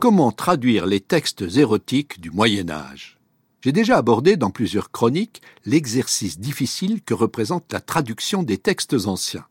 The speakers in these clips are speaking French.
comment traduire les textes érotiques du Moyen Âge. J'ai déjà abordé dans plusieurs chroniques l'exercice difficile que représente la traduction des textes anciens.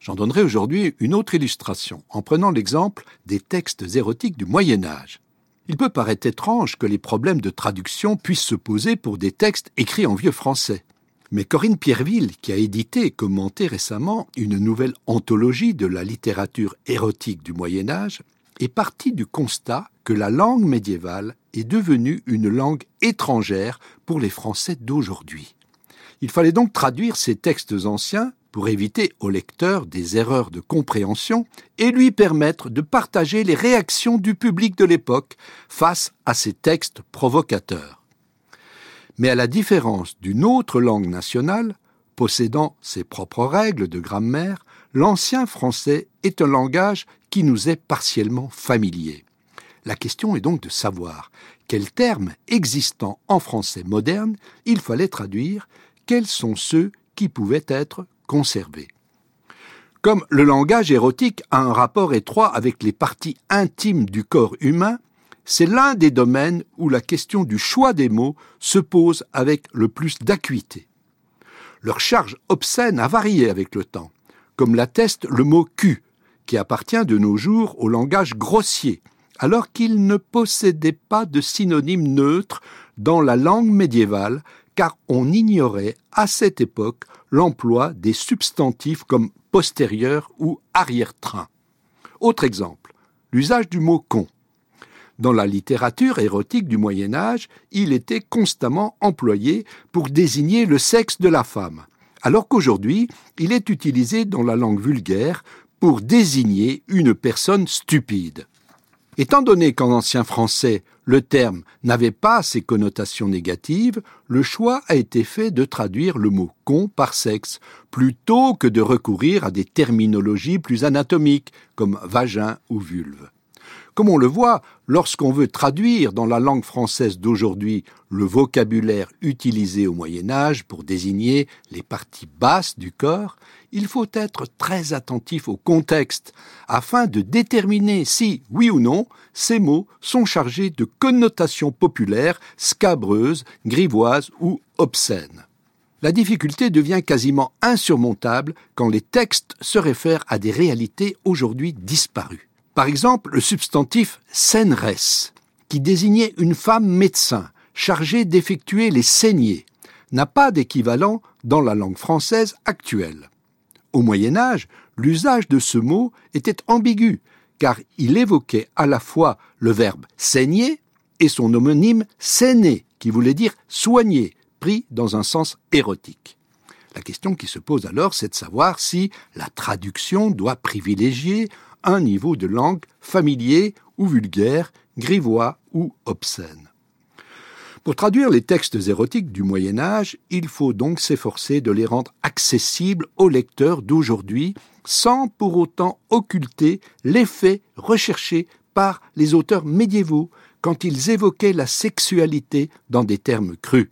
J'en donnerai aujourd'hui une autre illustration en prenant l'exemple des textes érotiques du Moyen Âge. Il peut paraître étrange que les problèmes de traduction puissent se poser pour des textes écrits en vieux français. Mais Corinne Pierreville, qui a édité et commenté récemment une nouvelle anthologie de la littérature érotique du Moyen Âge, est partie du constat que la langue médiévale est devenue une langue étrangère pour les Français d'aujourd'hui. Il fallait donc traduire ces textes anciens pour éviter au lecteur des erreurs de compréhension et lui permettre de partager les réactions du public de l'époque face à ces textes provocateurs. Mais à la différence d'une autre langue nationale, possédant ses propres règles de grammaire, l'ancien français est un langage qui nous est partiellement familier. La question est donc de savoir quels termes existants en français moderne il fallait traduire, quels sont ceux qui pouvaient être conservés. Comme le langage érotique a un rapport étroit avec les parties intimes du corps humain, c'est l'un des domaines où la question du choix des mots se pose avec le plus d'acuité. Leur charge obscène a varié avec le temps, comme l'atteste le mot cul, qui appartient de nos jours au langage grossier, alors qu'il ne possédait pas de synonyme neutre dans la langue médiévale, car on ignorait à cette époque l'emploi des substantifs comme postérieur ou arrière-train. Autre exemple, l'usage du mot con. Dans la littérature érotique du Moyen Âge, il était constamment employé pour désigner le sexe de la femme, alors qu'aujourd'hui, il est utilisé dans la langue vulgaire pour désigner une personne stupide. Étant donné qu'en ancien français, le terme n'avait pas ces connotations négatives, le choix a été fait de traduire le mot con par sexe, plutôt que de recourir à des terminologies plus anatomiques, comme vagin ou vulve. Comme on le voit, lorsqu'on veut traduire dans la langue française d'aujourd'hui le vocabulaire utilisé au Moyen Âge pour désigner les parties basses du corps, il faut être très attentif au contexte afin de déterminer si, oui ou non, ces mots sont chargés de connotations populaires, scabreuses, grivoises ou obscènes. La difficulté devient quasiment insurmontable quand les textes se réfèrent à des réalités aujourd'hui disparues. Par exemple, le substantif scèneresse, qui désignait une femme médecin chargée d'effectuer les saignées, n'a pas d'équivalent dans la langue française actuelle. Au Moyen Âge, l'usage de ce mot était ambigu, car il évoquait à la fois le verbe saigner et son homonyme saigner, qui voulait dire soigner, pris dans un sens érotique. La question qui se pose alors, c'est de savoir si la traduction doit privilégier un niveau de langue familier ou vulgaire, grivois ou obscène. Pour traduire les textes érotiques du Moyen Âge, il faut donc s'efforcer de les rendre accessibles aux lecteurs d'aujourd'hui, sans pour autant occulter l'effet recherché par les auteurs médiévaux quand ils évoquaient la sexualité dans des termes crus.